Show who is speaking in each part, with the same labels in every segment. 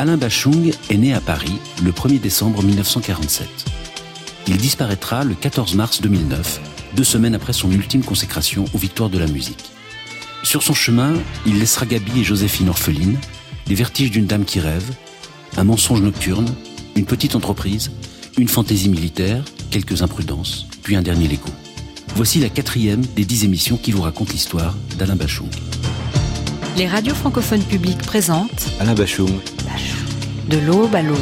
Speaker 1: Alain Bachung est né à Paris le 1er décembre 1947. Il disparaîtra le 14 mars 2009, deux semaines après son ultime consécration aux victoires de la musique. Sur son chemin, il laissera Gabi et Joséphine orphelines, les vertiges d'une dame qui rêve, un mensonge nocturne, une petite entreprise, une fantaisie militaire, quelques imprudences, puis un dernier Lego. Voici la quatrième des dix émissions qui vous racontent l'histoire d'Alain Bachung.
Speaker 2: Les radios francophones publiques présentent
Speaker 3: Alain Bachung.
Speaker 2: De l'aube à l'aube.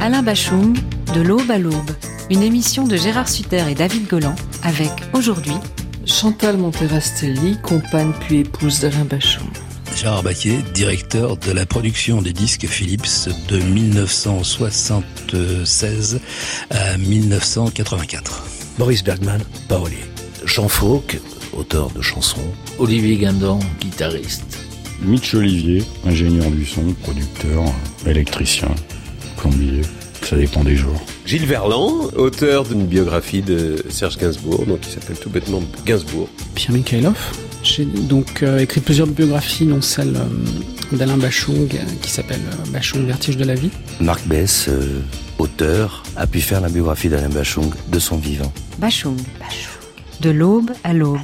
Speaker 2: Alain Bachung, De l'aube à l'aube. Une émission de Gérard Sutter et David Golan avec aujourd'hui
Speaker 4: Chantal Monterastelli, compagne puis épouse d'Alain Bachung.
Speaker 5: Gérard Baquier, directeur de la production des disques Philips de 1976 à 1984.
Speaker 6: Maurice Bergman, parolier. Jean Fauque, auteur de chansons.
Speaker 7: Olivier Guindon, guitariste.
Speaker 8: Mitch Olivier, ingénieur du son, producteur, électricien, plombier, ça dépend des jours.
Speaker 9: Gilles Verland, auteur d'une biographie de Serge Gainsbourg, donc qui s'appelle tout bêtement Gainsbourg.
Speaker 10: Pierre Mikhailov. J'ai donc euh, écrit plusieurs biographies, dont celle euh, d'Alain Bachung, euh, qui s'appelle euh, Bachung, Vertige de la vie.
Speaker 6: Marc Bess, euh, auteur, a pu faire la biographie d'Alain Bachung de son vivant.
Speaker 2: Bachung. De l'aube à l'aube.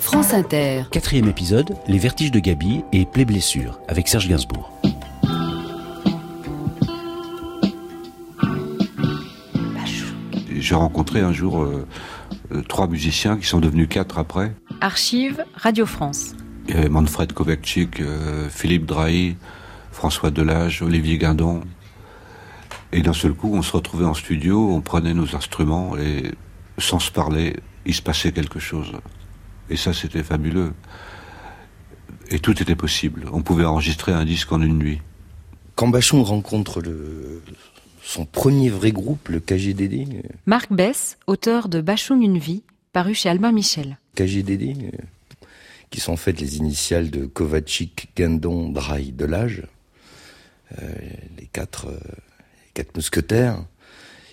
Speaker 11: France Inter.
Speaker 1: Quatrième épisode, Les vertiges de Gabi et Plaies blessures, avec Serge Gainsbourg.
Speaker 3: J'ai rencontré un jour euh, euh, trois musiciens qui sont devenus quatre après.
Speaker 2: Archive Radio France.
Speaker 3: Il y avait Manfred Kovacic, euh, Philippe Drahi, François Delage, Olivier Guindon. Et d'un seul coup, on se retrouvait en studio, on prenait nos instruments et sans se parler, il se passait quelque chose. Et ça, c'était fabuleux. Et tout était possible. On pouvait enregistrer un disque en une nuit.
Speaker 6: Quand Bachung rencontre le, son premier vrai groupe, le KGDD,
Speaker 2: Marc Bess, auteur de Bachung une vie, paru chez Albin Michel.
Speaker 6: KGDD, qui sont en fait les initiales de Kovacic, Guindon, Drahi, Delage, euh, les quatre, euh, les quatre mousquetaires,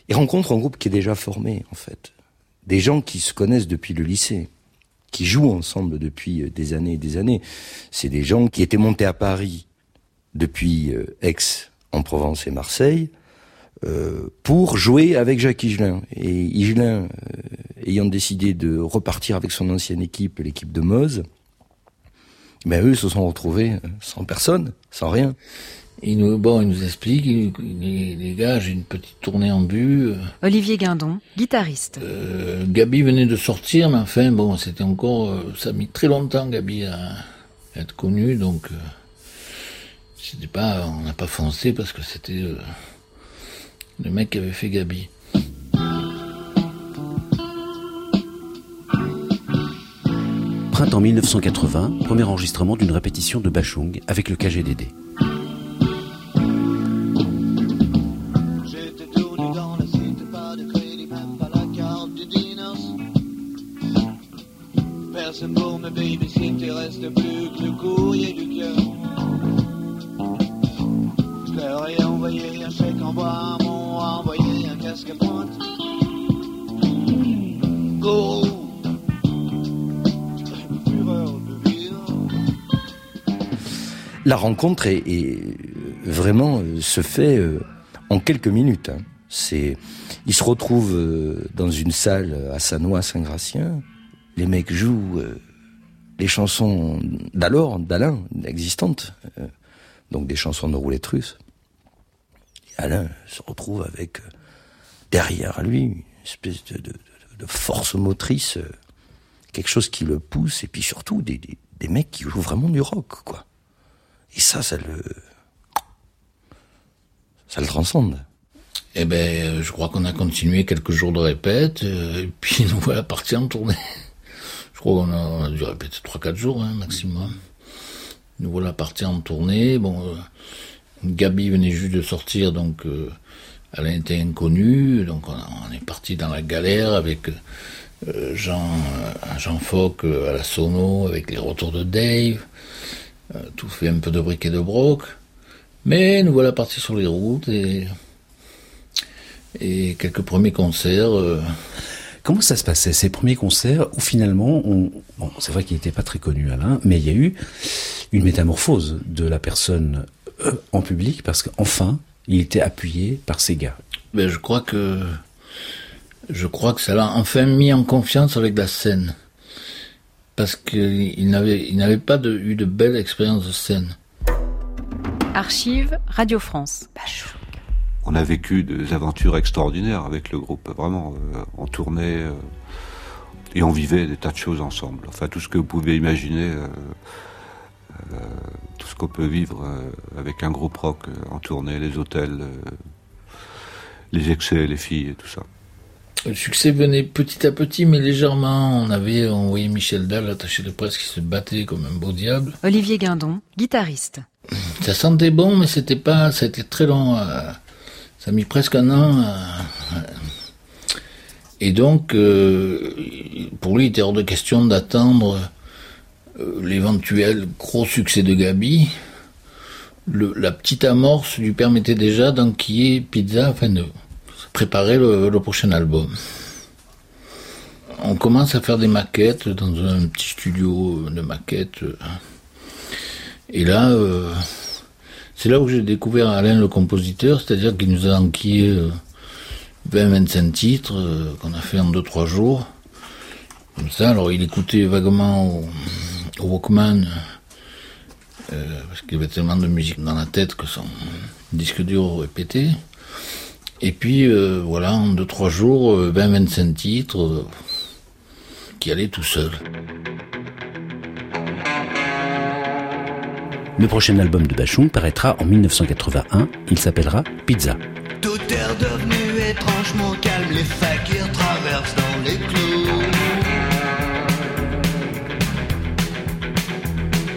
Speaker 6: il rencontre un groupe qui est déjà formé, en fait. Des gens qui se connaissent depuis le lycée, qui jouent ensemble depuis euh, des années et des années. C'est des gens qui étaient montés à Paris depuis euh, Aix, en Provence et Marseille, euh, pour jouer avec Jacques Higelin. Et Higelin, ayant décidé de repartir avec son ancienne équipe, l'équipe de Meuse, ben eux se sont retrouvés sans personne, sans rien.
Speaker 7: Il nous, bon, il nous explique, il- les, les gars, j'ai une petite tournée en but.
Speaker 2: Olivier Guindon, guitariste.
Speaker 7: Euh, Gabi venait de sortir, mais enfin, bon, c'était encore, euh, ça a mis très longtemps, Gabi, à être connu, donc, euh, c'était pas, on n'a pas foncé parce que c'était euh, le mec qui avait fait Gabi.
Speaker 1: Printemps 1980, premier enregistrement d'une répétition de Bachung avec le KGDD.
Speaker 12: La
Speaker 6: rencontre est, est vraiment euh, se fait euh, en quelques minutes. hein. C'est, ils se retrouvent euh, dans une salle à Sanois, Saint-Gratien. Les mecs jouent euh, les chansons d'alors, d'Alain, existantes, euh, donc des chansons de roulette russe. Alain se retrouve avec euh, derrière lui une espèce de, force motrice, euh, quelque chose qui le pousse, et puis surtout des, des, des mecs qui jouent vraiment du rock, quoi. Et ça, ça le. Ça transcende.
Speaker 7: Eh ben, je crois qu'on a continué quelques jours de répète, euh, et puis nous voilà partis en tournée. Je crois qu'on a, dû répéter 3-4 jours, hein, maximum. Nous voilà partis en tournée. Bon, euh, Gabi venait juste de sortir, donc euh, elle était inconnue. Donc on, est parti dans la galère avec euh, Jean, Jean Foc à la sono, avec les retours de Dave. Euh, tout fait un peu de briques et de broc. Mais nous voilà partis sur les routes et et quelques premiers concerts. euh,
Speaker 1: Comment ça se passait, ces premiers concerts où finalement, on, bon, c'est vrai qu'il n'était pas très connu Alain, mais il y a eu une métamorphose de la personne en public parce qu'enfin, il était appuyé par ces gars.
Speaker 7: Ben, je crois que je crois que ça l'a enfin mis en confiance avec la scène. Parce qu'il n'avait, il n'avait pas de, eu de belles expériences de scène.
Speaker 2: Archive Radio France.
Speaker 3: On a vécu des aventures extraordinaires avec le groupe, vraiment. Euh, on tournait euh, et on vivait des tas de choses ensemble. Enfin, tout ce que vous pouvez imaginer, euh, tout ce qu'on peut vivre avec un groupe rock en tournée, les hôtels, les excès, les filles et tout ça.
Speaker 7: Le succès venait petit à petit, mais légèrement. On avait envoyé Michel Dalle, attaché de presse, qui se battait comme un beau diable.
Speaker 2: Olivier Guindon, guitariste.
Speaker 7: Ça sentait bon, mais c'était pas, c'était très long. Euh, ça a mis presque un an. Euh, et donc, euh, pour lui, il était hors de question d'attendre l'éventuel gros succès de Gabi. la petite amorce lui permettait déjà d'enquiller Pizza, enfin de préparer le, prochain album. On commence à faire des maquettes dans un petit studio de maquettes. Et là, euh, c'est là où j'ai découvert Alain le compositeur, c'est-à-dire qu'il nous a enquillé 20-25 euh, titres euh, qu'on a fait en 2-3 jours. Comme ça, alors il écoutait vaguement au, Walkman, parce qu'il avait tellement de musique dans la tête que son disque dur est pété. Et puis, euh, voilà, en 2-3 jours, 20-25 euh, titres euh, qui allaient tout seuls.
Speaker 1: Le prochain album de Bachung paraîtra en 1981. Il s'appellera Pizza.
Speaker 12: Tout est devenu étrangement calme, les fakirs traversent dans les clous.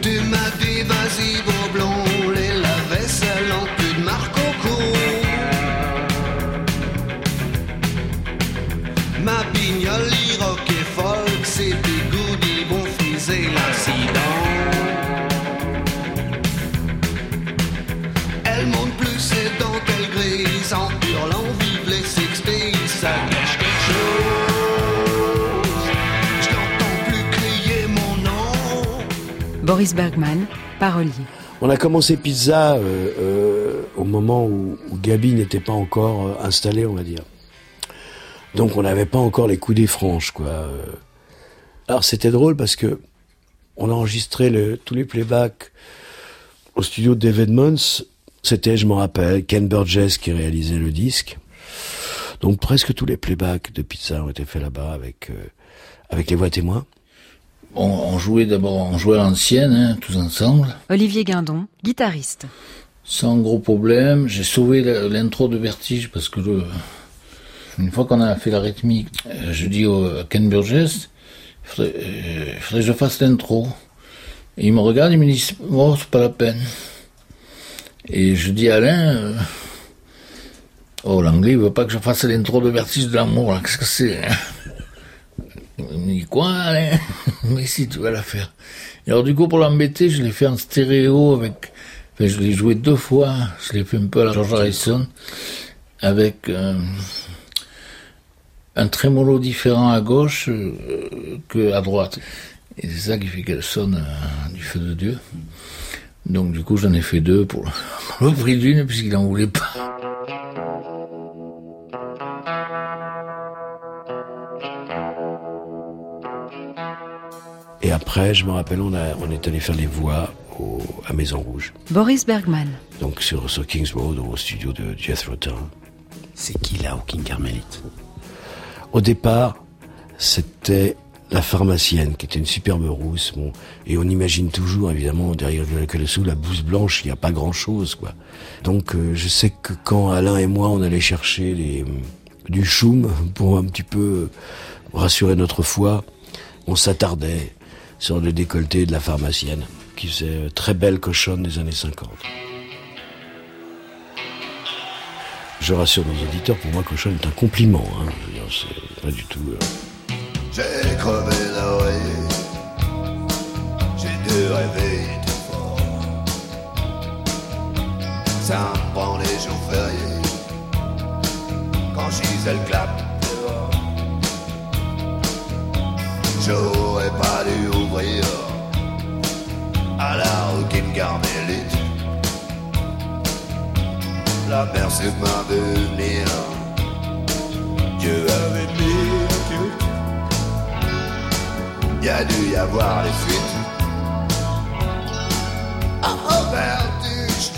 Speaker 12: Tu m'as dit vas-y, beau
Speaker 2: Boris Bergman, parolier.
Speaker 11: On a commencé Pizza euh, euh, au moment où, où Gabi n'était pas encore euh, installé, on va dire. Donc on n'avait pas encore les coups des franches, quoi. Alors c'était drôle parce que on a enregistré le, tous les playbacks au studio de David Mons. C'était, je me rappelle, Ken Burgess qui réalisait le disque. Donc presque tous les playbacks de Pizza ont été faits là-bas avec avec les voix témoins.
Speaker 7: On, jouait d'abord, on jouait à l'ancienne, hein, tous ensemble.
Speaker 2: Olivier Guindon, guitariste.
Speaker 7: Sans gros problème, j'ai sauvé l'intro de Vertige parce que le, une fois qu'on a fait la rythmique, euh, je dis au Ken Burgess, il euh, faudrait, que je fasse l'intro. Et il me regarde, il me dit, oh, c'est pas la peine. Et je dis à Alain, euh, oh, l'anglais, il veut pas que je fasse l'intro de Vertige de l'amour, qu'est-ce que c'est hein? Il me dit, quoi, Alain Mais si, tu vas la faire. Et alors, du coup, pour l'embêter, je l'ai fait en stéréo avec, enfin, je l'ai joué deux fois, je l'ai fait un peu à la George Harrison, avec, un trémolo différent à gauche euh, que à droite. Et c'est ça qui fait qu'elle sonne euh, du feu de Dieu. Donc du coup j'en ai fait deux pour le prix d'une puisqu'il n'en voulait pas.
Speaker 11: Et après, je me rappelle, on, a, on est allé faire les voix au, à Maison Rouge.
Speaker 2: Boris Bergman.
Speaker 11: Donc sur, sur Kings Road, au studio de Jethro Tull.
Speaker 1: C'est qui là au King Carmelite?
Speaker 11: Au départ, c'était la pharmacienne, qui était une superbe rousse. Bon, et on imagine toujours, évidemment, derrière le sous la blouse blanche, il n'y a pas grand-chose, quoi. Donc, euh, je sais que quand Alain et moi, on allait chercher les, du choum pour un petit peu rassurer notre foi, on s'attardait sur le décolleté de la pharmacienne, qui faisait très belle cochonne des années 50. Je rassure nos auditeurs, pour moi, cochonne est un compliment. Hein. C'est pas du tout. Euh...
Speaker 12: J'ai crevé d'oreille, j'ai dû rêver trop fort. Ça me prend les jours fériés, quand Gisèle clappe c'est ma devenir. Dieu avait mis Dieu. Il y a dû y avoir des fuites. Oh, vertige.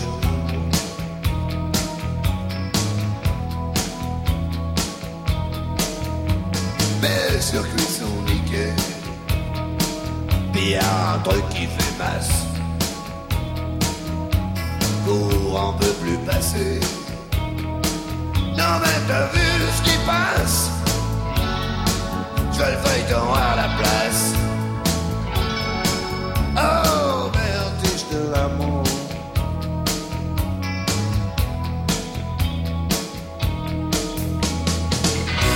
Speaker 12: Mes circuits sont niqués. Y a un truc qui fait masse. Courant peut plus passer. Non mais t'as vu ce qui passe? Je veux le feuilleton à la place. Oh, vertige de l'amour.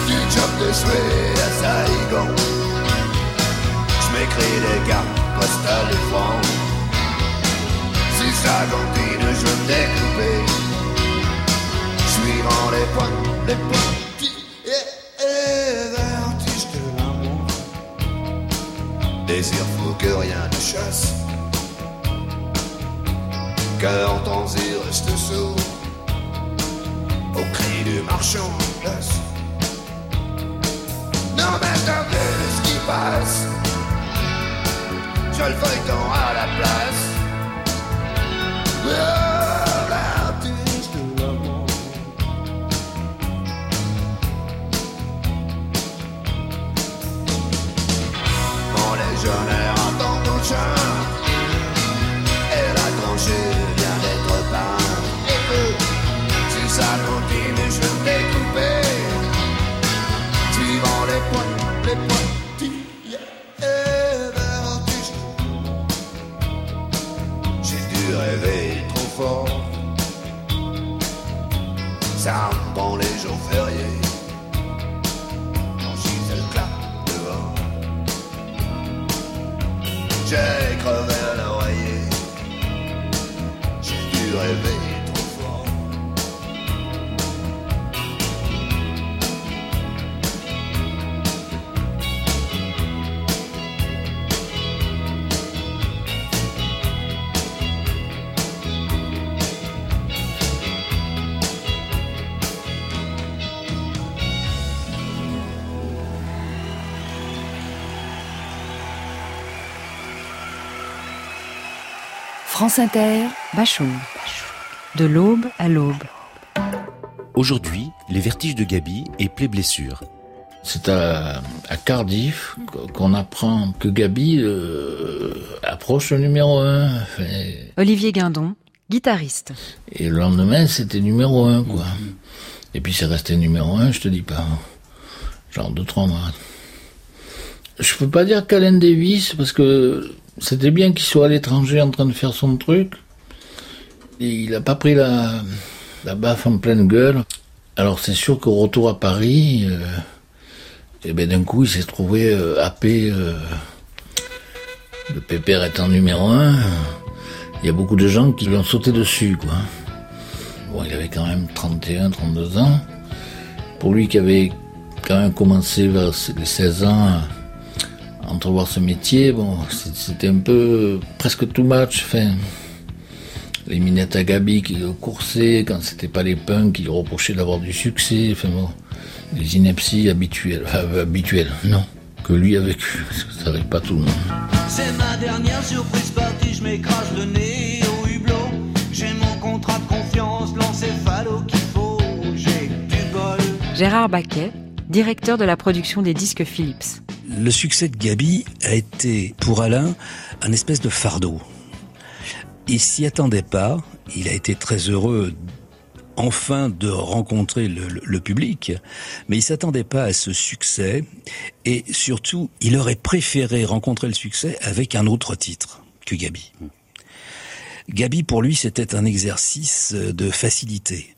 Speaker 12: Du job de à Saigon. Je m'écris des cartes postales de France Si ça continue, je vais me découper Les points, les petits et, et vertige de l'amour. Désir fou que rien ne chasse. Cœur tendu reste sourd. Au cri du marchand de glace Non mais t'as vu ce qui passe. Je le feuilleton à la place
Speaker 2: France Inter, Bachung. De l'aube à l'aube.
Speaker 1: Aujourd'hui, les vertiges de Gabi et Play Blessure.
Speaker 7: C'est à, à Cardiff qu'on apprend que Gabi euh, approche le numéro 1.
Speaker 2: Olivier Guindon, guitariste.
Speaker 7: Et le lendemain, c'était numéro 1, quoi. Et puis c'est resté numéro 1, je te dis pas. Genre 2-3 mois. Je peux pas dire qu'Alain Davis, parce que c'était bien qu'il soit à l'étranger en train de faire son truc. Et il a pas pris la, la baffe en pleine gueule. Alors c'est sûr qu'au retour à Paris, euh, et ben d'un coup il s'est trouvé euh, happé. euh, le pépère étant numéro un, il y a beaucoup de gens qui lui ont sauté dessus, quoi. Bon, il avait quand même 31, 32 ans. Pour lui qui avait quand même commencé vers les 16 ans entrevoir ce métier, bon, c'était un peu presque too much. Enfin, les minettes à Gabi qui le coursaient, quand c'était pas les punks qui lui reprochaient d'avoir du succès, enfin bon, les inepties habituelles, enfin, euh, habituelles, non, que lui a vécu, parce que ça arrive pas tout le monde.
Speaker 12: C'est ma dernière surprise partie, je m'écrase le nez au hublot. J'ai mon contrat de confiance, l'encéphalo qu'il faut. J'ai du bol.
Speaker 2: Gérard Baquet, directeur de la production des disques Philips.
Speaker 5: Le succès de Gabi a été pour Alain un espèce de fardeau. Il s'y attendait pas. Il a été très heureux enfin de rencontrer le, public, mais il s'attendait pas à ce succès et surtout, il aurait préféré rencontrer le succès avec un autre titre que Gabi. Gabi, pour lui, c'était un exercice de facilité.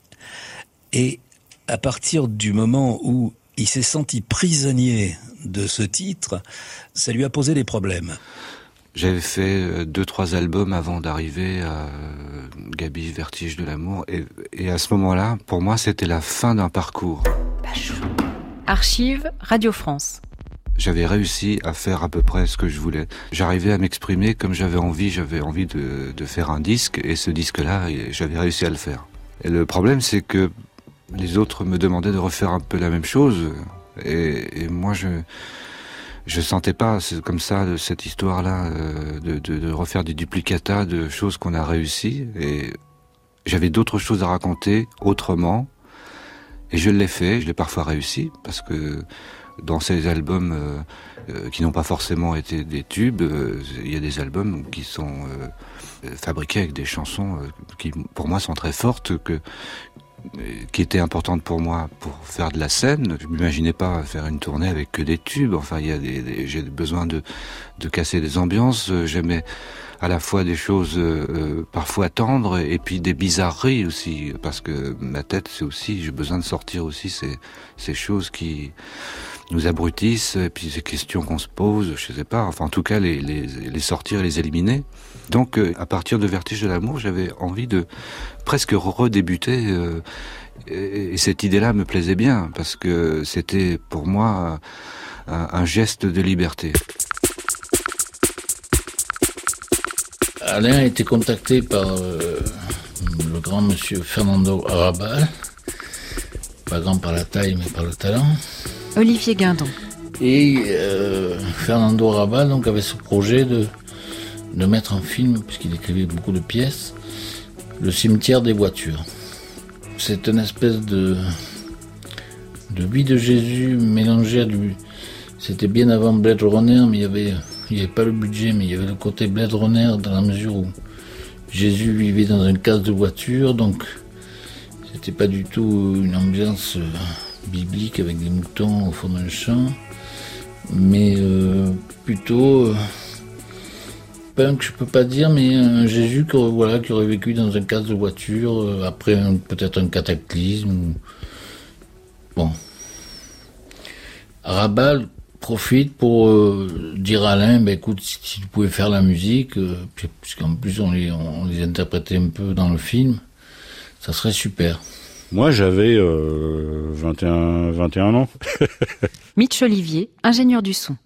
Speaker 5: Et à partir du moment où il s'est senti prisonnier de ce titre, ça lui a posé des problèmes.
Speaker 3: J'avais fait euh, deux, trois albums avant d'arriver à euh, Gabi, Vertige de l'amour. Et, et à ce moment-là, pour moi, c'était la fin d'un parcours.
Speaker 2: Archive Radio France.
Speaker 3: J'avais réussi à faire à peu près ce que je voulais. J'arrivais à m'exprimer comme j'avais envie. J'avais envie de, de faire un disque. Et ce disque-là, j'avais réussi à le faire. Et le problème, c'est que les autres me demandaient de refaire un peu la même chose. Et, moi, je je sentais pas comme ça cette histoire-là euh, de, refaire des duplicata de choses qu'on a réussi. Et j'avais d'autres choses à raconter autrement. Et je l'ai fait. Je l'ai parfois réussi parce que dans ces albums euh, euh, qui n'ont pas forcément été des tubes, il y a des albums qui sont fabriqués avec des chansons qui, pour moi, sont très fortes, que, qui étaient importantes pour moi pour faire de la scène. Je m'imaginais pas faire une tournée avec que des tubes. Enfin, il y a des, j'ai besoin de, de casser des ambiances. J'aimais à la fois des choses euh, parfois tendres et puis des bizarreries aussi, parce que ma tête, c'est aussi, j'ai besoin de sortir aussi ces, ces choses qui nous abrutissent, et puis ces questions qu'on se pose, je sais pas, enfin en tout cas les, les, sortir et les éliminer. Donc euh, à partir de Vertige de l'amour, j'avais envie de presque redébuter, euh, et, et cette idée-là me plaisait bien, parce que c'était pour moi un, un geste de liberté.
Speaker 7: Alain a été contacté par euh, le grand monsieur Fernando Arabal, pas grand par la taille mais par le talent.
Speaker 2: Olivier Guindon.
Speaker 7: Et euh, Fernando Arabal donc avait ce projet de, de mettre en film, puisqu'il écrivait beaucoup de pièces, le cimetière des voitures. C'est une espèce de, de vie de Jésus mélangée à du... C'était bien avant Blade Runner, mais il y avait il n'y avait pas le budget, mais il y avait le côté Blade Runner dans la mesure où Jésus vivait dans une case de voiture, donc c'était pas du tout une ambiance euh, biblique avec des moutons au fond d'un champ, mais euh, plutôt euh, punk, je peux pas dire, mais un Jésus qui aurait, voilà, qui aurait vécu dans une case de voiture euh, après peut-être un cataclysme. Bon. Rabal profite pour dire à Alain, ben écoute, si, tu pouvais faire la musique, puisqu'en plus on les, on les interprétait un peu dans le film, ça serait super.
Speaker 8: Moi j'avais euh, 21, 21 ans.
Speaker 2: Mitch Olivier, ingénieur du son.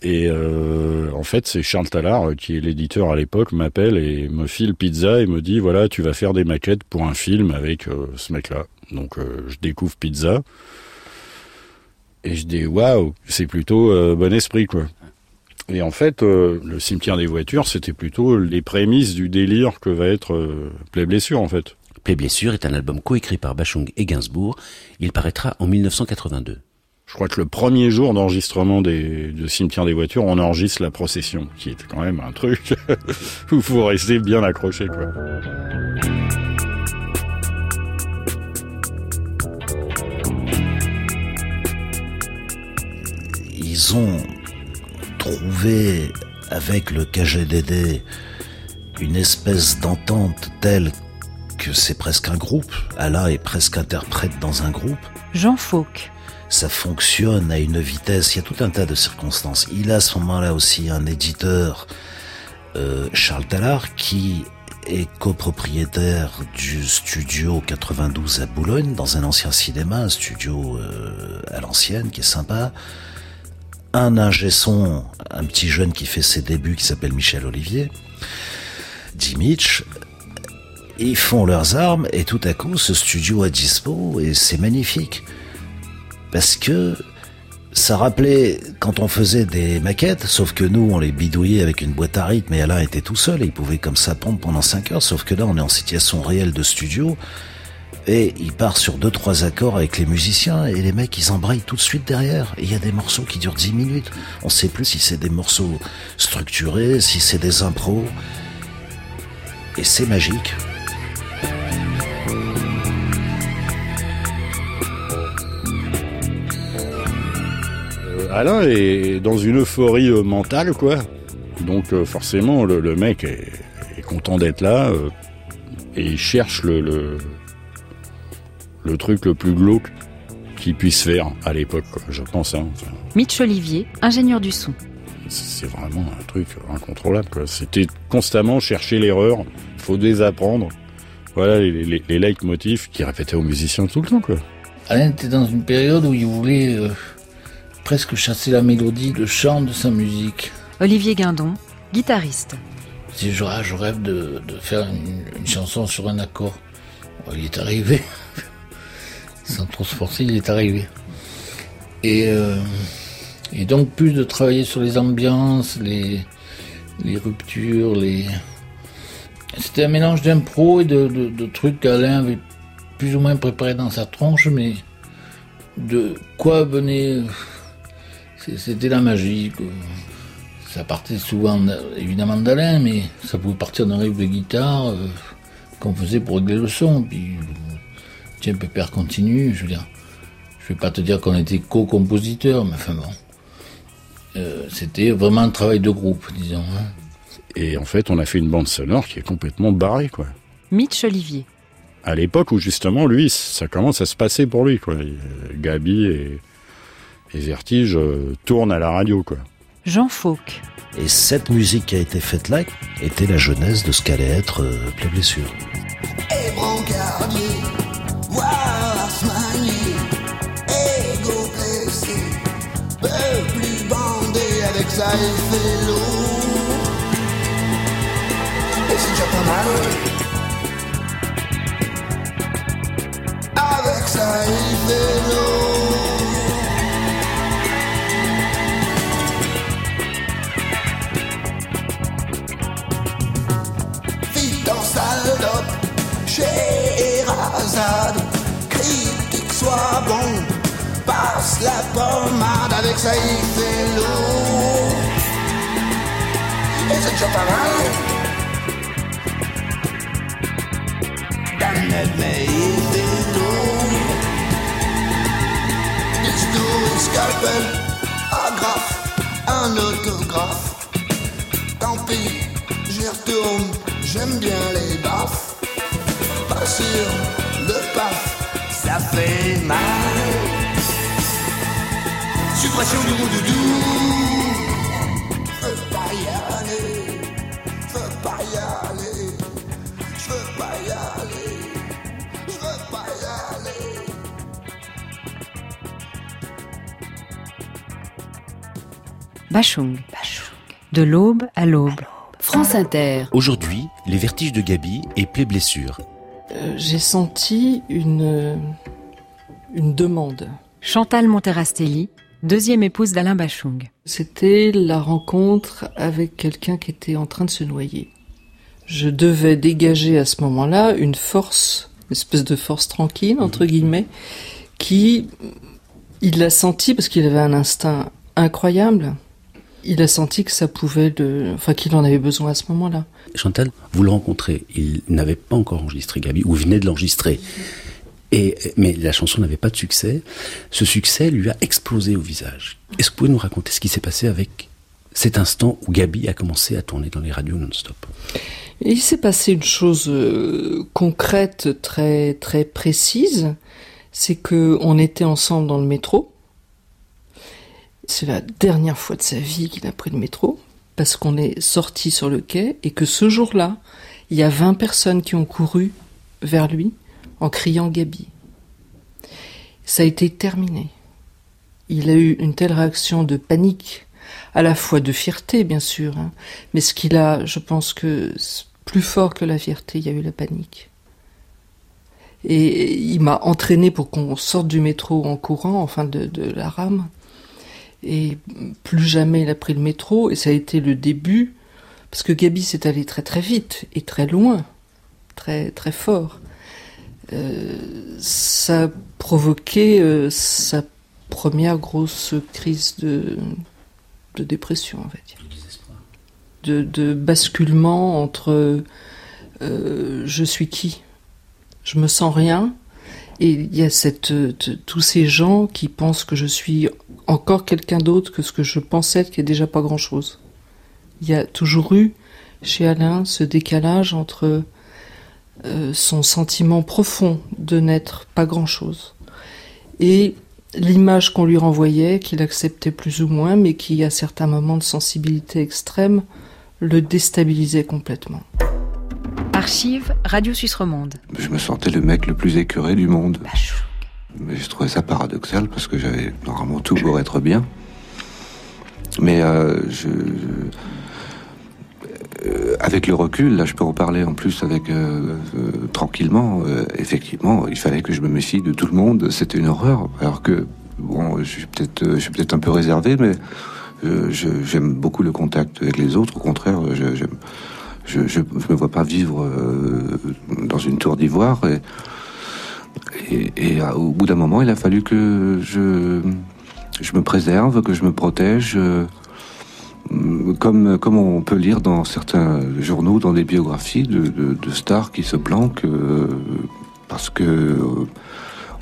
Speaker 8: Et euh, en fait, c'est Charles Tallard, qui est l'éditeur à l'époque, m'appelle et me file pizza et me dit voilà, tu vas faire des maquettes pour un film avec euh, ce mec-là. Donc euh, je découvre pizza. Et je dis waouh, c'est plutôt euh, bon esprit quoi. Et en fait, euh, le cimetière des voitures, c'était plutôt les prémices du délire que va être euh, Play Blessure en fait.
Speaker 1: Play Blessure est un album coécrit par Bachung et Gainsbourg. Il paraîtra en 1982.
Speaker 8: Je crois que le premier jour d'enregistrement des, de Cimetière des voitures, on enregistre la procession, qui est quand même un truc où il faut rester bien accroché quoi.
Speaker 13: ils ont trouvé avec le KGDD une espèce d'entente telle c'est presque un groupe. Allah est presque interprète dans un groupe.
Speaker 2: Jean Fauque.
Speaker 13: Ça fonctionne à une vitesse, il y a tout un tas de circonstances. Il a à ce moment-là aussi un éditeur, euh, Charles Tallard, qui est copropriétaire du studio 92 à Boulogne, dans un ancien cinéma, un studio euh, à l'ancienne qui est sympa un ingé son, un petit jeune qui fait ses débuts qui s'appelle Michel Olivier, dit Mitch, ils font leurs armes et tout à coup ce studio a dispo et c'est magnifique. Parce que ça rappelait quand on faisait des maquettes, sauf que nous on les bidouillait avec une boîte à rythme et Alain était tout seul et il pouvait comme ça pondre pendant 5 heures, sauf que là on est en situation réelle de studio et il part sur deux trois accords avec les musiciens et les mecs ils embrayent tout de suite derrière. Il y a des morceaux qui durent 10 minutes. On sait plus si c'est des morceaux structurés, si c'est des impros. Et c'est magique.
Speaker 8: Alain est dans une euphorie euh, mentale quoi. Donc euh, forcément le, le mec est, est content d'être là euh, et il cherche le, le le truc le plus glauque qu'il puisse faire à l'époque, je pense. Hein. Enfin,
Speaker 2: Mitch Olivier, ingénieur du son.
Speaker 8: c'est vraiment un truc incontrôlable. quoi. C'était constamment chercher l'erreur, faut désapprendre. Voilà les, les, les leitmotifs qui répétaient aux musiciens tout le temps. Quoi.
Speaker 7: Alain était dans une période où il voulait euh, presque chasser la mélodie, le chant de sa musique.
Speaker 2: Olivier Guindon, guitariste.
Speaker 7: Si je, je rêve de, de faire une, une chanson sur un accord. il est arrivé. Sans trop se forcer, il est arrivé. Et, euh, et donc, plus de travailler sur les ambiances, les, les ruptures, les. C'était un mélange d'impro et de, de, de trucs qu'Alain avait plus ou moins préparé dans sa tronche, mais de quoi venait. C'était la magie. Quoi. Ça partait souvent évidemment d'Alain, mais ça pouvait partir d'un riff de guitare euh, qu'on faisait pour régler le son. Puis, tiens, Pépère continue, je veux dire. Je vais pas te dire qu'on était co-compositeurs, mais enfin bon. Euh, c'était vraiment un travail de groupe, disons. Hein.
Speaker 8: Et en fait, on a fait une bande sonore qui est complètement barrée, quoi.
Speaker 2: Mitch Olivier.
Speaker 8: À l'époque où justement, lui, ça commence à se passer pour lui, quoi. Gabi et, et Vertige euh, tournent à la radio, quoi.
Speaker 2: Jean Fauque.
Speaker 13: Et cette musique qui a été faite là était la jeunesse de ce qu'allait être euh, Play Blessure.
Speaker 12: Et brancardier, égo blessé, peut plus bander avec il fait lourd. Et c'est déjà pas mal. Avec ça, il soit bon, passe la pommade avec fait lourd. Et c'est déjà pas mal. Danette, mais il fait lourd. Discours, scalpel, agrafe, un autographe. Tant pis, j'y retourne, j'aime bien les baffes. Pas sûr, le paf, fait mal. Suppression du roux doudou. Veux pas y aller, veux pas y aller, je veux pas y aller, je veux pas y aller.
Speaker 2: Bachung. De l'aube à l'aube.
Speaker 1: France Inter. Aujourd'hui, les vertiges de Gabi et Play Blessure.
Speaker 4: Euh, J'ai senti une, une demande.
Speaker 2: Chantal Monterastelli, deuxième épouse d'Alain Bachung.
Speaker 4: C'était la rencontre avec quelqu'un qui était en train de se noyer. Je devais dégager à ce moment-là une force, une espèce de force tranquille, entre guillemets, qui, il l'a senti parce qu'il avait un instinct incroyable. Il a senti que ça pouvait le, enfin qu'il en avait besoin à ce moment-là.
Speaker 1: Chantal, vous le rencontrez, il n'avait pas encore enregistré Gabi, ou venait de l'enregistrer. Mais la chanson n'avait pas de succès. Ce succès lui a explosé au visage. Est-ce que vous pouvez nous raconter ce qui s'est passé avec cet instant où Gabi a commencé à tourner dans les radios non-stop?
Speaker 4: Il s'est passé une chose euh, concrète, très très précise, c'est que on était ensemble dans le métro. C'est la dernière fois de sa vie qu'il a pris le métro parce qu'on est sorti sur le quai et que ce jour-là, il y a 20 personnes qui ont couru vers lui en criant Gabi. Ça a été terminé. Il a eu une telle réaction de panique, à la fois de fierté bien sûr, hein, mais ce qu'il a, je pense que plus fort que la fierté, il y a eu la panique. Et il m'a entraîné pour qu'on sorte du métro en courant, enfin de, de la rame. Et plus jamais il a pris le métro, et ça a été le début, parce que Gabi s'est allé très très vite et très loin, très très fort. Euh, ça a provoqué euh, sa première grosse crise de, de dépression, on va dire. De, de basculement entre euh, je suis qui Je me sens rien. Et il y a cette, tous ces gens qui pensent que je suis encore quelqu'un d'autre que ce que je pensais qui est déjà pas grand chose. Il y a toujours eu chez Alain ce décalage entre euh, son sentiment profond de n'être pas grand chose et l'image qu'on lui renvoyait, qu'il acceptait plus ou moins, mais qui, à certains moments de sensibilité extrême, le déstabilisait complètement.
Speaker 2: Archive Radio Suisse Romande.
Speaker 3: Je me sentais le mec le plus écœuré du monde. Mais je trouvais ça paradoxal parce que j'avais normalement tout pour être bien. Mais euh, je, euh, avec le recul, là je peux en parler en plus avec euh, euh, tranquillement. effectivement, il fallait que je me méfie de tout le monde. C'était une horreur. Alors que bon, je suis peut-être, un peu réservé, mais j'aime beaucoup le contact avec les autres. Au contraire, j'aime, je, je, me vois pas vivre dans une tour d'ivoire. Et, au bout d'un moment, il a fallu que je me préserve, que je me protège comme, comme on peut lire dans certains journaux, dans des biographies de, stars qui se planquent euh, parce que euh,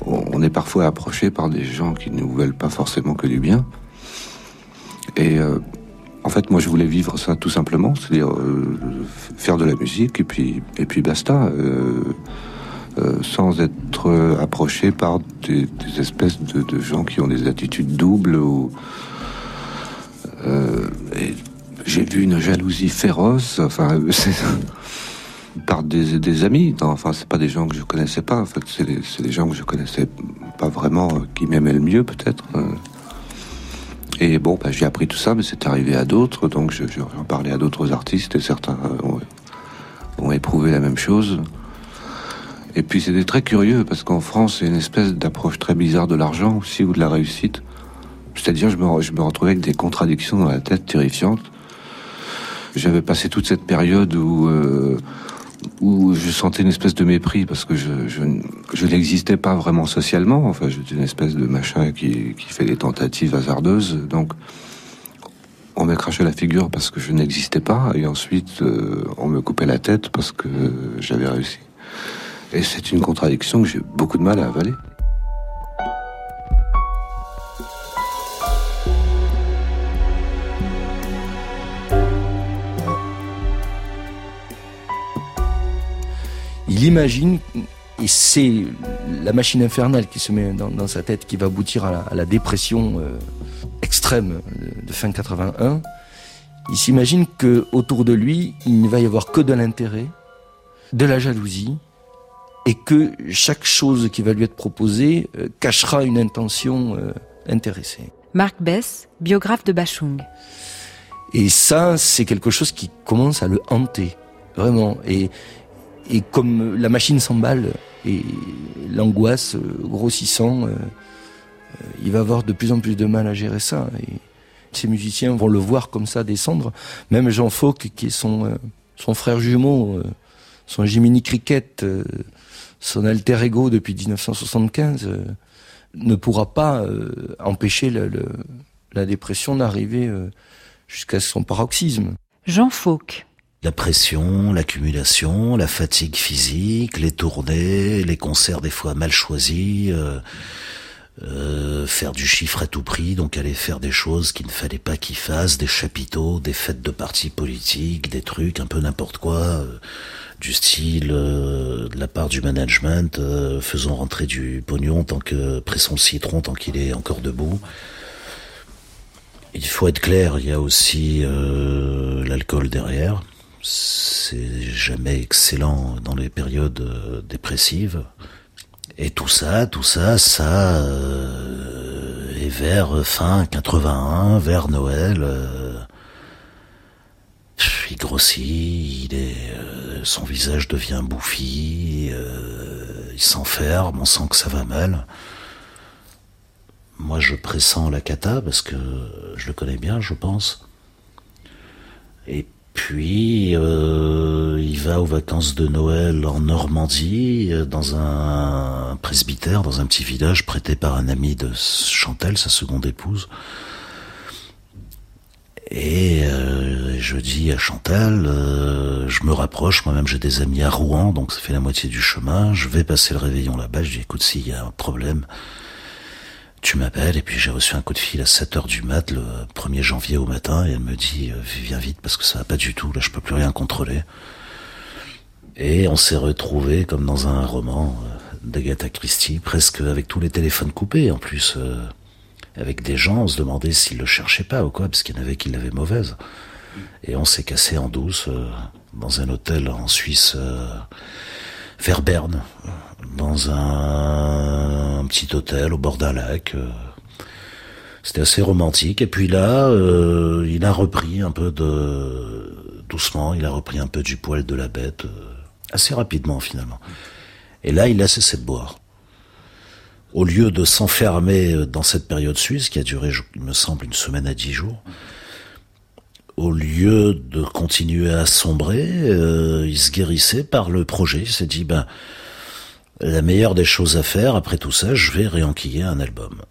Speaker 3: on est parfois approché par des gens qui ne nous veulent pas forcément que du bien. Et euh, en fait, moi, je voulais vivre ça tout simplement, c'est-à-dire faire de la musique et puis et puis basta, sans être approché par des, espèces de, de, gens qui ont des attitudes doubles ou j'ai vu une jalousie féroce, enfin, par des, amis. enfin, c'est pas des gens que je connaissais pas. En fait, c'est des, gens que je connaissais pas vraiment, euh, qui m'aimaient le mieux, peut-être. Euh. Et bon, bah, j'ai appris tout ça, mais c'est arrivé à d'autres, donc j'en parlais à d'autres artistes et certains ont, ont, éprouvé la même chose. Et puis c'était très curieux parce qu'en France, c'est une espèce d'approche très bizarre de l'argent aussi ou de la réussite. C'est-à-dire, je me, je me retrouvais avec des contradictions dans la tête terrifiantes. J'avais passé toute cette période où, euh, je sentais une espèce de mépris parce que je, n'existais pas vraiment socialement. Enfin, j'étais une espèce de machin qui, qui fait des tentatives hasardeuses. Donc, on m'a craché la figure parce que je n'existais pas. Et ensuite, euh, on me coupait la tête parce que j'avais réussi. Et c'est une contradiction que j'ai beaucoup de mal à avaler.
Speaker 6: Il imagine, et c'est la machine infernale qui se met dans, sa tête, qui va aboutir à la, dépression euh, extrême de fin 81. Il s'imagine que autour de lui, il ne va y avoir que de l'intérêt, de la jalousie, et que chaque chose qui va lui être proposée euh, cachera une intention euh, intéressée.
Speaker 2: Marc Bess, biographe de Bachung.
Speaker 6: Et ça, c'est quelque chose qui commence à le hanter, vraiment. Et, et comme la machine s'emballe et l'angoisse euh, grossissant, euh, euh, il va avoir de plus en plus de mal à gérer ça. Et ces musiciens vont le voir comme ça descendre. Même Jean Fauque, qui est son, frère jumeau, son Jiminy Cricket, son alter ego depuis 1975, ne pourra pas empêcher la dépression d'arriver jusqu'à son paroxysme.
Speaker 2: Jean Fauque.
Speaker 13: La pression, l'accumulation, la fatigue physique, les tournées, les concerts des fois mal choisis, euh, euh, faire du chiffre à tout prix, donc aller faire des choses qu'il ne fallait pas qu'il fasse, des chapiteaux, des fêtes de partis politiques, des trucs un peu n'importe quoi, euh, du style de la part du management, faisons rentrer du pognon tant que pressons le citron tant qu'il est encore debout. Il faut être clair, il y a aussi l'alcool derrière c'est jamais excellent dans les périodes euh, dépressives. Et tout ça, tout ça, ça euh, est vers fin 81, vers Noël. Euh, il grossit, son visage devient bouffi, il s'enferme, on sent que ça va mal. Moi, je pressens la cata parce que je le connais bien, je pense. Et puis, euh, il va aux vacances de Noël en Normandie, euh, dans un presbytère, dans un petit village prêté par un ami de Chantal, sa seconde épouse. Et euh, je dis à Chantal, je me rapproche, moi-même j'ai des amis à Rouen, donc ça fait la moitié du chemin, je vais passer le réveillon là-bas, je dis écoute s'il y a un problème, tu m'appelles et puis j'ai reçu un coup de fil à 7 heures du mat le 1er janvier au matin et elle me dit euh, viens vite parce que ça va pas du tout là je peux plus rien contrôler. Et on s'est retrouvé comme dans un roman euh, d'Agatha Christie presque avec tous les téléphones coupés en plus euh, avec des gens on se demandait s'ils le cherchaient pas ou quoi parce qu'il y en avait qui l'avaient mauvaise. Et on s'est cassé en douce dans un hôtel en Suisse vers Berne dans un, petit hôtel au bord d'un lac. Euh. C'était assez romantique. Et puis là, euh, il a repris un peu de,
Speaker 12: doucement, il a repris un peu du poil de la bête, euh, assez rapidement finalement. Et là, il a cessé de boire. Au lieu de s'enfermer dans cette période suisse, qui a duré, il me semble, une semaine à dix jours, au lieu de continuer à sombrer, il se guérissait par le projet. Il s'est dit, ben, la meilleure des choses à faire, après tout ça, je vais réenquiller un album.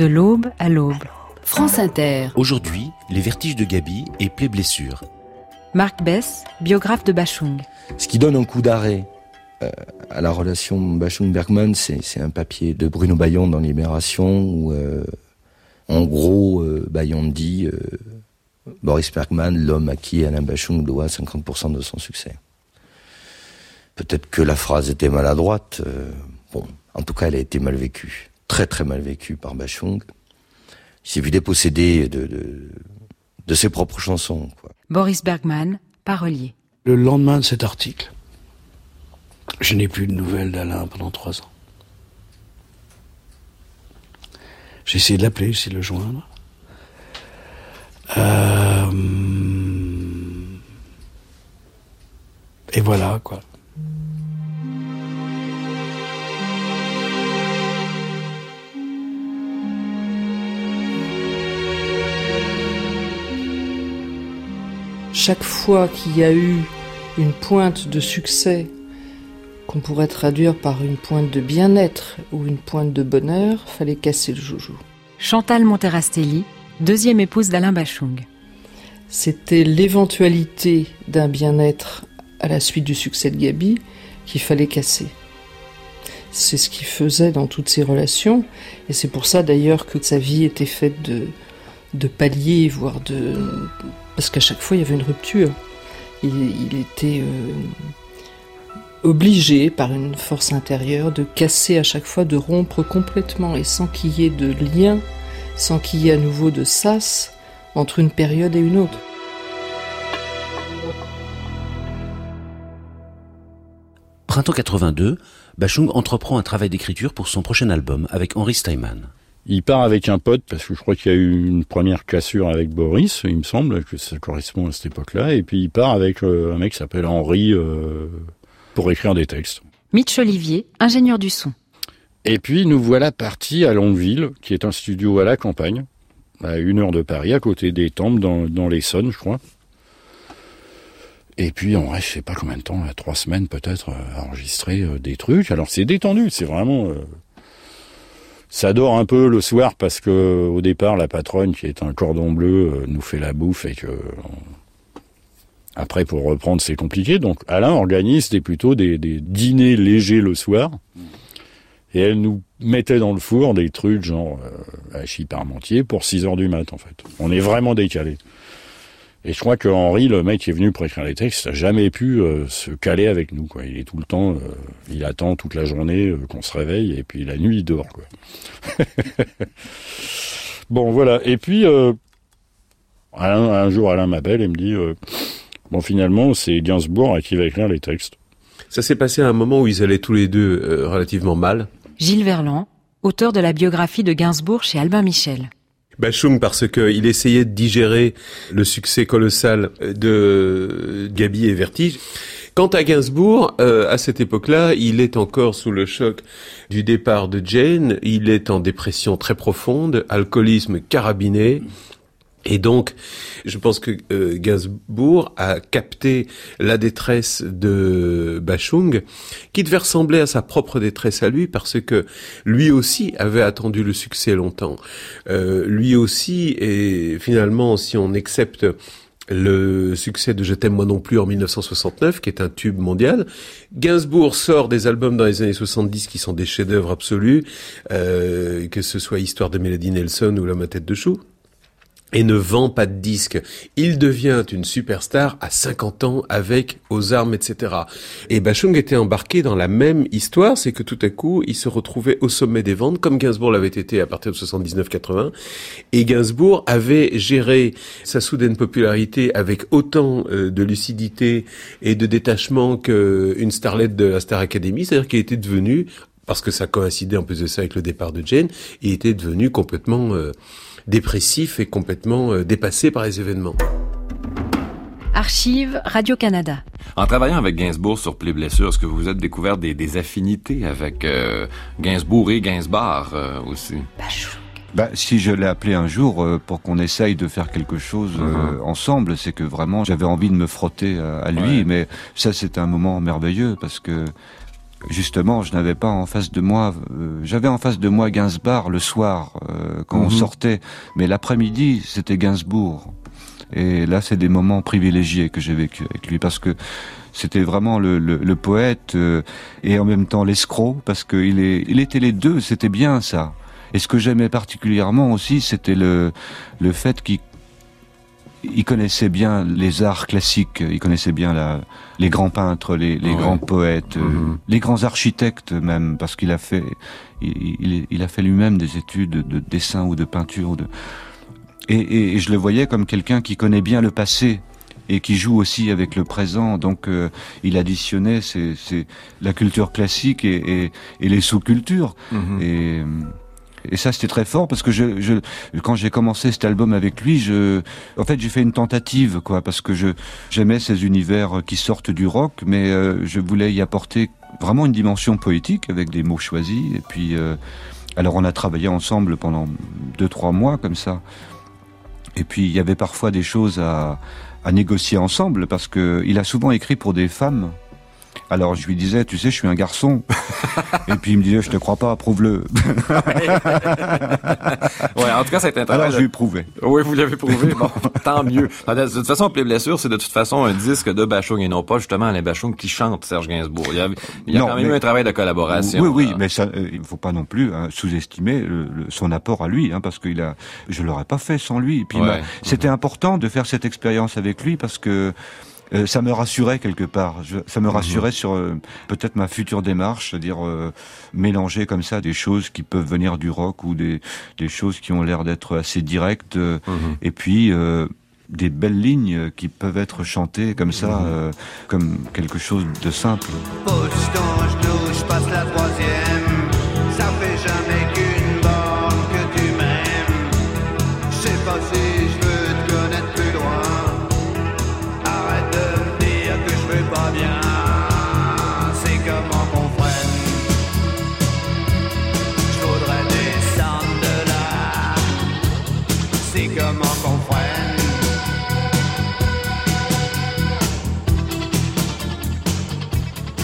Speaker 14: De
Speaker 2: l'aube à l'aube.
Speaker 15: France Inter.
Speaker 1: Aujourd'hui, les vertiges de Gabi et plaies blessures.
Speaker 2: Marc Bess, biographe de Bachung.
Speaker 6: Ce qui donne un coup d'arrêt euh, à la relation Bachung-Bergman, c'est c'est un papier de Bruno Bayon dans Libération où, euh, en gros, euh, Bayon dit euh, Boris Bergman, l'homme à qui Alain Bachung doit 50% de son succès. Peut-être que la phrase était maladroite. euh, bon, en tout cas, elle a été mal vécue, très très mal vécue par Bachung. Il s'est vu dépossédé de, de, de ses propres chansons. Quoi.
Speaker 2: Boris Bergman, parolier.
Speaker 11: Le lendemain de cet article, je n'ai plus de nouvelles d'Alain pendant trois ans. J'ai essayé de l'appeler, j'ai essayé de le joindre. Euh, Et voilà, quoi.
Speaker 4: Chaque fois qu'il y a eu une pointe de succès qu'on pourrait traduire par une pointe de bien-être ou une pointe de bonheur, fallait casser le joujou.
Speaker 2: Chantal Monterastelli, deuxième épouse d'Alain Bachung.
Speaker 4: C'était l'éventualité d'un bien-être à la suite du succès de Gabi qu'il fallait casser. C'est ce qu'il faisait dans toutes ses relations, et c'est pour ça d'ailleurs que sa vie était faite de, de paliers, voire de... Parce qu'à chaque fois, il y avait une rupture. Il, il était euh, obligé par une force intérieure de casser à chaque fois, de rompre complètement, et sans qu'il y ait de lien, sans qu'il y ait à nouveau de sas entre une période et une autre.
Speaker 1: Printemps 82, Bachung entreprend un travail d'écriture pour son prochain album avec Henri Steinman.
Speaker 8: Il part avec un pote parce que je crois qu'il y a eu une première cassure avec Boris, il me semble que ça correspond à cette époque-là, et puis il part avec euh, un mec qui s'appelle Henri euh, pour écrire des textes.
Speaker 2: Mitch Olivier, ingénieur du son.
Speaker 8: Et puis nous voilà partis à Longueville, qui est un studio à la campagne, à une heure de Paris, à côté des Tempes, dans, dans l'Essonne, je crois. Et puis on reste, je sais pas combien de temps, trois semaines peut-être, euh, à enregistrer des trucs. Alors c'est détendu, c'est vraiment... Euh, ça dort un peu le soir parce que au départ la patronne qui est un cordon bleu nous fait la bouffe et que après pour reprendre c'est compliqué. Donc Alain organise des plutôt des, des dîners légers le soir et elle nous mettait dans le four des trucs genre euh, hachis parmentier pour 6 heures du mat en fait. On est vraiment décalé. Et je crois que Henri, le mec qui est venu pour écrire les textes, n'a jamais pu euh, se caler avec nous. Quoi. Il est tout le temps, euh, il attend toute la journée euh, qu'on se réveille et puis la nuit il dort. Quoi. bon voilà. Et puis Alain, un jour Alain m'appelle et me dit bon finalement c'est Gainsbourg à qui va écrire les textes.
Speaker 9: Ça s'est passé à un moment où ils allaient tous les deux euh, relativement mal.
Speaker 2: Gilles Verland, auteur de la biographie de Gainsbourg chez Albin Michel.
Speaker 9: Bachung parce qu'il essayait de digérer le succès colossal de Gabi et Vertige. Quant à Gainsbourg, euh, à cette époque-là, il est encore sous le choc du départ de Jane, il est en dépression très profonde, alcoolisme carabiné. Et donc, je pense que euh, Gainsbourg a capté la détresse de Bachung, qui devait ressembler à sa propre détresse à lui, parce que lui aussi avait attendu le succès longtemps. Euh, lui aussi, et finalement, si on accepte le succès de Je t'aime moi non plus en 1969, qui est un tube mondial. Gainsbourg sort des albums dans les années 70 qui sont des chefs-d'œuvre absolus, euh, que ce soit Histoire de Mélodie Nelson ou La ma tête de chou et ne vend pas de disques. Il devient une superstar à 50 ans avec aux armes, etc. Et Bachung était embarqué dans la même histoire, c'est que tout à coup, il se retrouvait au sommet des ventes, comme Gainsbourg l'avait été à partir de 79-80. Et Gainsbourg avait géré sa soudaine popularité avec autant euh, de lucidité et de détachement qu'une starlette de la Star Academy, c'est-à-dire qu'il était devenu, parce que ça coïncidait en plus de ça avec le départ de Jane, il était devenu complètement... Euh, dépressif et complètement euh, dépassé par les événements.
Speaker 2: Archive Radio-Canada.
Speaker 16: En travaillant avec Gainsbourg sur Play Blessure, est-ce que vous vous êtes découvert des, des affinités avec euh, Gainsbourg et Gainsbar euh, aussi?
Speaker 3: Bah, si je l'ai appelé un jour euh, pour qu'on essaye de faire quelque chose euh,
Speaker 16: Mhm.
Speaker 3: ensemble, c'est que vraiment j'avais envie de me frotter à, à lui.
Speaker 16: Ouais.
Speaker 3: Mais ça, c'est un moment merveilleux parce que justement, je n'avais pas en face de moi. euh, J'avais en face de moi Gainsbar le soir euh, quand on
Speaker 16: Mhm.
Speaker 3: sortait, mais l'après-midi, c'était Gainsbourg. Et là, c'est des moments privilégiés que j'ai vécu avec lui parce que c'était vraiment le, le, le poète euh, et en même temps l'escroc parce qu'il est, il était les deux. C'était bien ça. Et ce que j'aimais particulièrement aussi, c'était le, le fait qu'il il connaissait bien les arts classiques, il connaissait bien la, les grands peintres, les, les
Speaker 16: Ouais.
Speaker 3: grands poètes, euh,
Speaker 16: Mhm.
Speaker 3: les grands architectes même, parce qu'il a fait, il, il, il a fait lui-même des études de dessin ou de peinture. Ou de... Et, et, et je le voyais comme quelqu'un qui connaît bien le passé et qui joue aussi avec le présent. Donc euh, il additionnait la culture classique et, et, et les sous-cultures.
Speaker 16: Mhm.
Speaker 3: Et, et ça c'était très fort parce que je, je quand j'ai commencé cet album avec lui, je en fait j'ai fait une tentative quoi parce que je j'aimais ces univers qui sortent du rock, mais euh, je voulais y apporter vraiment une dimension poétique avec des mots choisis. Et puis euh, alors on a travaillé ensemble pendant deux trois mois comme ça. Et puis il y avait parfois des choses à, à négocier ensemble parce que il a souvent écrit pour des femmes. Alors je lui disais, tu sais, je suis un garçon. Et puis il me disait, je te crois pas, prouve-le.
Speaker 16: ouais, en tout cas, c'est intéressant.
Speaker 3: Alors je lui ai prouvé.
Speaker 16: Oui, vous l'avez prouvé. Bon, tant mieux. De toute façon, Play Blessure, c'est de toute façon un disque de Bachung et non pas justement Alain Bachung qui chante Serge Gainsbourg. Il y a, il y a
Speaker 3: Non,
Speaker 16: quand même eu un travail de collaboration.
Speaker 3: Oui, oui,
Speaker 16: là.
Speaker 3: mais ça, euh, il ne faut pas non plus hein, sous-estimer son apport à lui, hein, parce qu'il a, je l'aurais pas fait sans lui. Et puis,
Speaker 16: Ouais.
Speaker 3: c'était important de faire cette expérience avec lui parce que euh, ça me rassurait quelque part. Je- ça me
Speaker 16: Mhm.
Speaker 3: rassurait sur euh, peut-être ma future démarche, c'est-à-dire euh, mélanger comme ça des choses qui peuvent venir du rock ou des, des choses qui ont l'air d'être assez directes, euh,
Speaker 16: Mhm.
Speaker 3: et puis euh, des belles lignes qui peuvent être chantées comme ça,
Speaker 16: Mhm.
Speaker 3: euh, comme quelque chose de simple.
Speaker 12: Je passe la.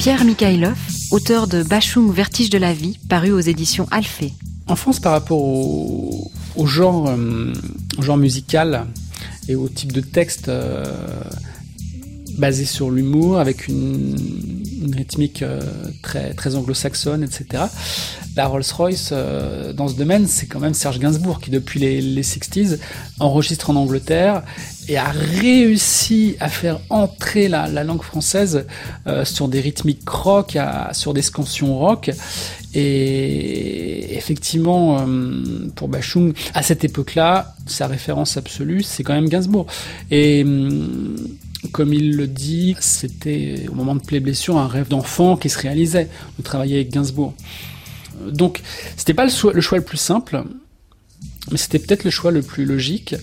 Speaker 2: Pierre Mikhailov, auteur de Bachung Vertige de la vie, paru aux éditions Alphée.
Speaker 10: En France, par rapport au, euh, genre musical et au type de texte euh, basé sur l'humour, avec une rythmique euh, très, anglo-saxonne, etc. La Rolls-Royce, euh, dans ce domaine, c'est quand même Serge Gainsbourg qui, depuis les, les 60s, enregistre en Angleterre et a réussi à faire entrer la, la langue française euh, sur des rythmiques rock, sur des scansions rock. Et effectivement, pour Bachung, à cette époque-là, sa référence absolue, c'est quand même Gainsbourg. Hum, comme il le dit, c'était au moment de Play Blessure un rêve d'enfant qui se réalisait de travailler avec Gainsbourg. Euh, Donc, c'était pas le choix, le plus simple, mais c'était peut-être le choix le plus logique.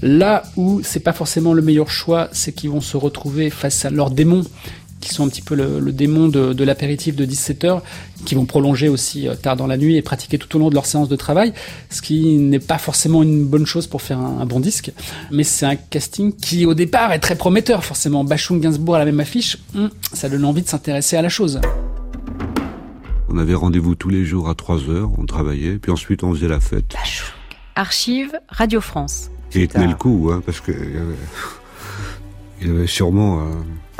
Speaker 10: Là où c'est pas forcément le meilleur choix, c'est qu'ils vont se retrouver face à leurs démons, qui sont un petit peu le, le démon de, de l'apéritif de 17 heures, qui vont prolonger aussi euh, tard dans la nuit et pratiquer tout au long de leur séance de travail, ce qui n'est pas forcément une bonne chose pour faire un, un bon disque. Mais c'est un casting qui, au départ, est très prometteur, forcément. Bachung, Gainsbourg à la même affiche, hum, ça donne envie de s'intéresser à la chose.
Speaker 3: On avait rendez-vous tous les jours à 3 heures, on travaillait, puis ensuite on faisait la fête.
Speaker 2: Archive Radio France.
Speaker 3: Et il tenait le coup, hein, parce que il y avait, il y avait sûrement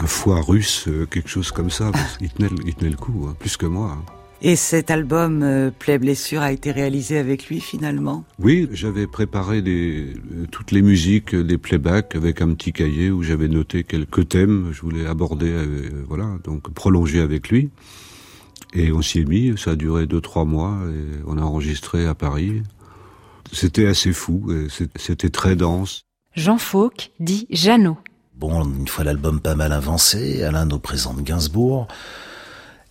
Speaker 3: un foie russe, euh, quelque chose comme ça. qu'il tenait, le- il tenait le coup, hein, plus que moi. hein.
Speaker 17: Et cet album euh, Play Blessure a été réalisé avec lui finalement?
Speaker 3: Oui, j'avais préparé des, euh, toutes les musiques, euh, des playbacks avec un petit cahier où j'avais noté quelques thèmes. Je voulais aborder, euh, voilà, donc prolonger avec lui. Et on s'y est mis. Ça a duré deux trois mois et on a enregistré à Paris. C'était assez fou. C'était très dense.
Speaker 2: Jean Fauque dit Jeannot.
Speaker 13: Bon, une fois l'album pas mal avancé, Alain nous présente Gainsbourg.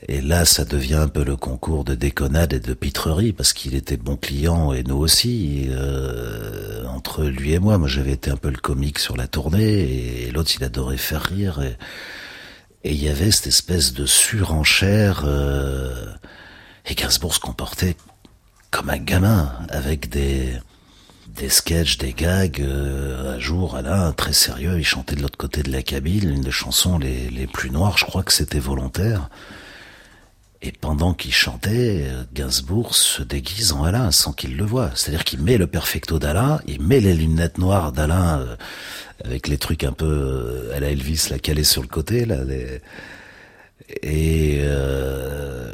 Speaker 13: Et là, ça devient un peu le concours de déconnade et de pitrerie, parce qu'il était bon client et nous aussi. Euh, entre lui et moi, moi j'avais été un peu le comique sur la tournée, et l'autre il adorait faire rire. Et il y avait cette espèce de surenchère. Euh, et Gainsbourg se comportait comme un gamin, avec des des sketchs, des gags. Euh, un jour, Alain, très sérieux, il chantait de l'autre côté de la cabine, une des chansons les, plus noires, je crois que c'était volontaire. Et pendant qu'il chantait, euh, Gainsbourg se déguise en Alain sans qu'il le voie. C'est-à-dire qu'il met le perfecto d'Alain, il met les lunettes noires d'Alain euh, avec les trucs un peu euh, à la Elvis, là, calés sur le côté, là, les... et euh,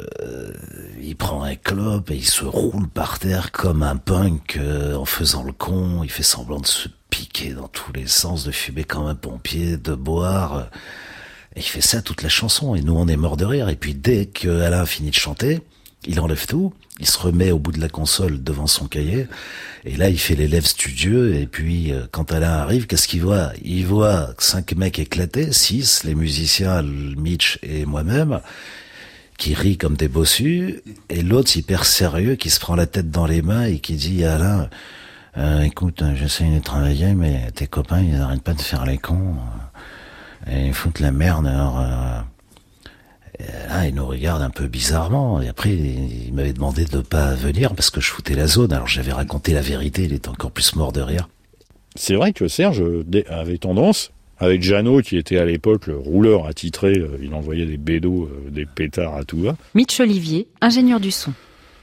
Speaker 13: il prend un clope et il se roule par terre comme un punk euh, en faisant le con. Il fait semblant de se piquer dans tous les sens, de fumer comme un pompier, de boire. Et il fait ça toute la chanson et nous on est mort de rire. Et puis dès que Alain finit de chanter, il enlève tout, il se remet au bout de la console devant son cahier et là il fait l'élève studieux et puis euh, quand Alain arrive, qu'est-ce qu'il voit? Il voit cinq mecs éclatés, six, les musiciens, Mitch et moi-même qui rit comme des bossus, et l'autre hyper sérieux qui se prend la tête dans les mains et qui dit Alain, euh, écoute, euh, j'essaie de travailler, mais tes copains, ils n'arrêtent pas de faire les cons, euh, et ils foutent la merde, alors... euh, là, il nous regarde un peu bizarrement. Et après, il, m'avait demandé de pas venir parce que je foutais la zone. Alors j'avais raconté la vérité. Il était encore plus mort de rire.
Speaker 8: C'est vrai que Serge avait tendance avec Jeannot qui était à l'époque le rouleur attitré, euh, il envoyait des bédos, euh, des pétards à tout va.
Speaker 2: Mitch Olivier, ingénieur du son.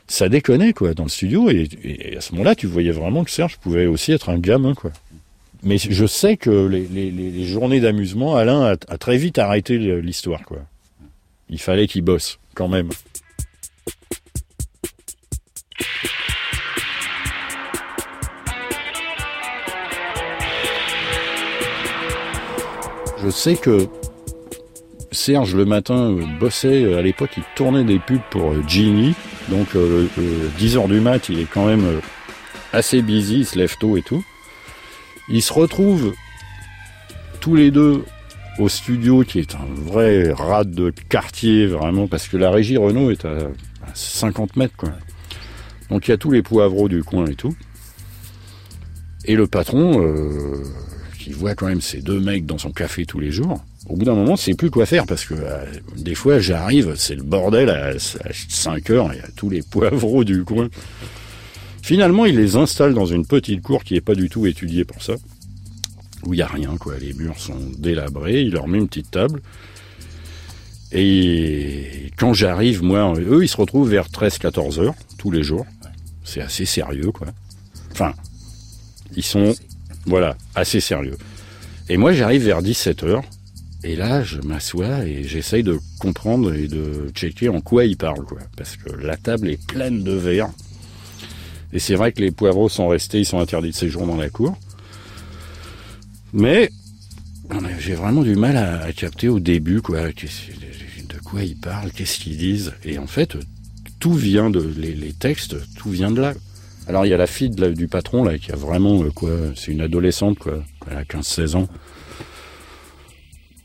Speaker 8: Ça déconnait quoi dans le studio et, et à ce moment-là tu voyais vraiment que Serge pouvait aussi être un gamin quoi. Mais je sais que les, les- les- les journées d'amusement, Alain a, a très vite arrêté l'histoire quoi. Il fallait qu'il bosse quand même. Je sais que Serge le matin euh, bossait, euh, à l'époque il tournait des pubs pour euh, Genie, donc euh, euh, 10h du mat il est quand même assez busy, il se lève tôt et tout. Ils se retrouvent tous les deux au studio qui est un vrai rade de quartier vraiment parce que la régie Renault est à à 50 mètres quoi. Donc il y a tous les poivreaux du coin et tout. Et le patron, euh, qui voit quand même ces deux mecs dans son café tous les jours, au bout d'un moment, c'est plus quoi faire parce que euh, des fois, j'arrive, c'est le bordel à, à 5 heures, il y a tous les poivreaux du coin. Finalement, il les installe dans une petite cour qui est pas du tout étudiée pour ça, où il y a rien, quoi. Les murs sont délabrés, il leur met une petite table. Et quand j'arrive, moi, eux, ils se retrouvent vers 13-14 heures, tous les jours. C'est assez sérieux, quoi. Enfin, ils sont, voilà, assez sérieux. Et moi, j'arrive vers 17 heures. Et là, je m'assois et j'essaye de comprendre et de checker en quoi ils parlent, quoi. Parce que la table est pleine de verre. Et c'est vrai que les poivreaux sont restés, ils sont interdits de séjour dans la cour. Mais j'ai vraiment du mal à, capter au début, quoi. De quoi ils parlent, qu'est-ce qu'ils disent. Et en fait, tout vient de les, les textes, tout vient de là. Alors il y a la fille du patron là qui a vraiment euh, quoi, c'est une adolescente quoi, elle a 15-16 ans,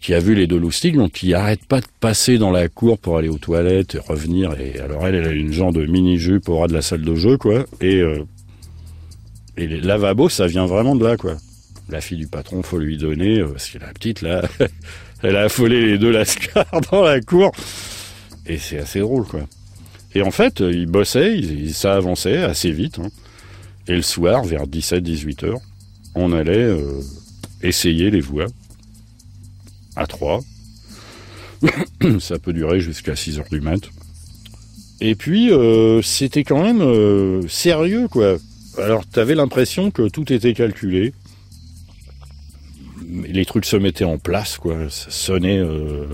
Speaker 8: qui a vu les deux loustiques, donc qui arrête pas de passer dans la cour pour aller aux toilettes et revenir. Et alors elle, elle a une genre de mini jupe au ras de la salle de jeu quoi, et euh, et les lavabos ça vient vraiment de là quoi. La fille du patron faut lui donner euh, parce que la petite là, elle a affolé les deux lascars dans la cour et c'est assez drôle quoi. Et en fait, euh, ils bossaient, ça avançait assez vite. hein. Et le soir, vers 17-18 heures, on allait euh, essayer les voix à trois. ça peut durer jusqu'à 6 heures du mat. Et puis, c'était quand même sérieux, quoi. Alors, t'avais l'impression que tout était calculé. Les trucs se mettaient en place, quoi. Ça sonnait... euh,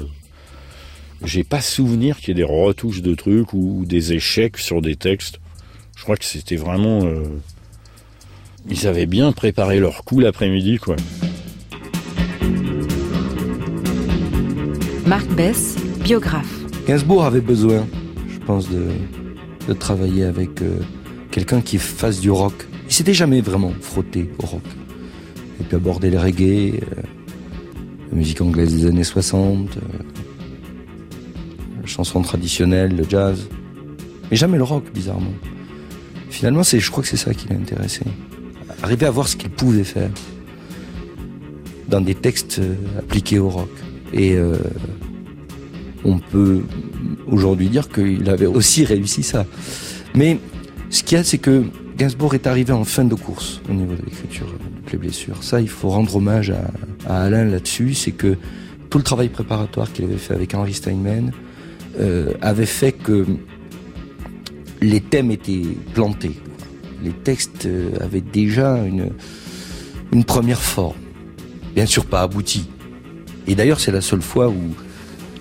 Speaker 8: j'ai pas souvenir qu'il y ait des retouches de trucs ou, des échecs sur des textes. Je crois que c'était vraiment. euh, Ils avaient bien préparé leur coup l'après-midi, quoi.
Speaker 2: Marc Bess, biographe.
Speaker 6: Gainsbourg avait besoin, je pense, de, de travailler avec euh, quelqu'un qui fasse du rock. Il s'était jamais vraiment frotté au rock. Et puis aborder le reggae, euh, la musique anglaise des années 60, euh, la chanson traditionnelle, le jazz. Mais jamais le rock, bizarrement. Finalement, je crois que c'est ça qui l'a intéressé. Arriver à voir ce qu'il pouvait faire dans des textes euh, appliqués au rock. Et on peut aujourd'hui dire qu'il avait aussi réussi ça. Mais ce qu'il y a, c'est que Gainsbourg est arrivé en fin de course au niveau de l'écriture de Play Blessure. Ça, il faut rendre hommage à, Alain là-dessus. C'est que tout le travail préparatoire qu'il avait fait avec Henry Steinman euh, avait fait que les thèmes étaient plantés. Les textes euh, avaient déjà une, une première forme. Bien sûr pas aboutie. Et d'ailleurs, c'est la seule fois où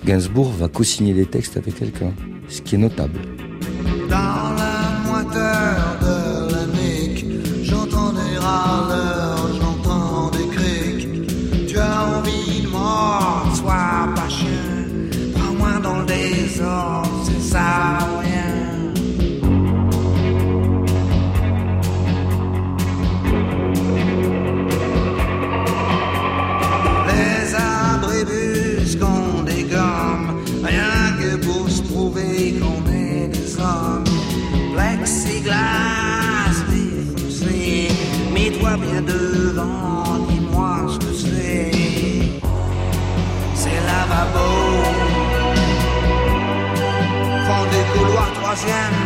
Speaker 6: Gainsbourg va co-signer des textes avec quelqu'un, ce qui est notable.
Speaker 12: Dans la de j'entends des râleurs,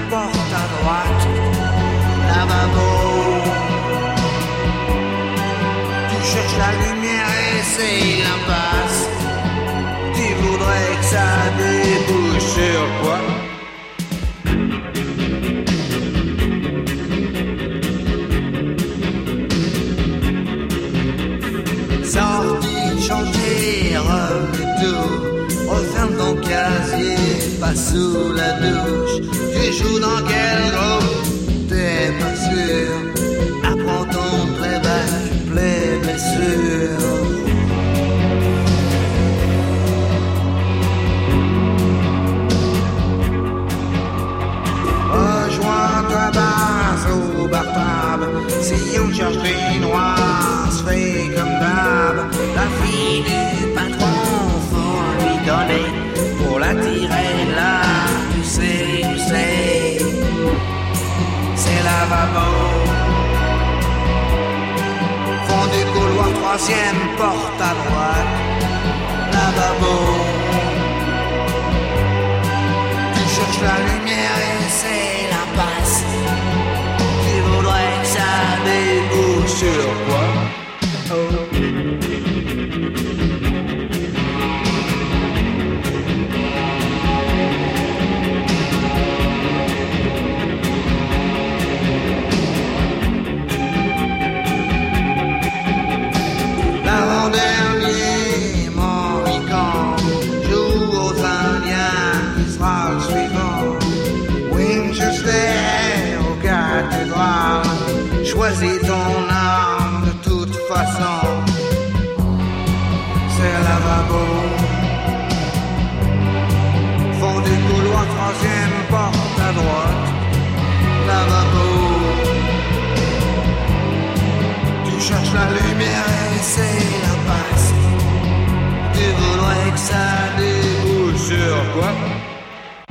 Speaker 12: porte à droite, lavabo. Tu cherches la lumière et c'est l'impasse. Tu voudrais que ça débouche sur quoi? Sous la douche. Tu joues dans quel groupe T'es pas sûr. Apprends ton playback, play blessure. Rejoins-toi base au bar tab Si on cherche des noirs, se fait comme d'hab La fille du patron, faut lui donner Pour l'attirer là, Fond du couloir, troisième porte à droite. Lavabo tu cherches la lumière et c'est l'impasse. Tu voudrais que ça débouche sur quoi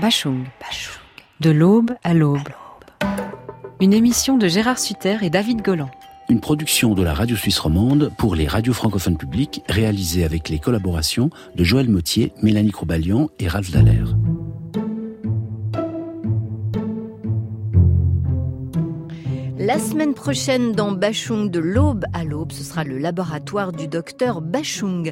Speaker 2: Bachung. De l'aube à l'aube. Une émission de Gérard Sutter et David Golan.
Speaker 1: Une production de la radio suisse romande pour les radios francophones publiques réalisée avec les collaborations de Joël Mottier, Mélanie Croubalian et Ralph Dallaire.
Speaker 18: La semaine prochaine, dans Bachung de l'aube à l'aube, ce sera le laboratoire du docteur Bachung.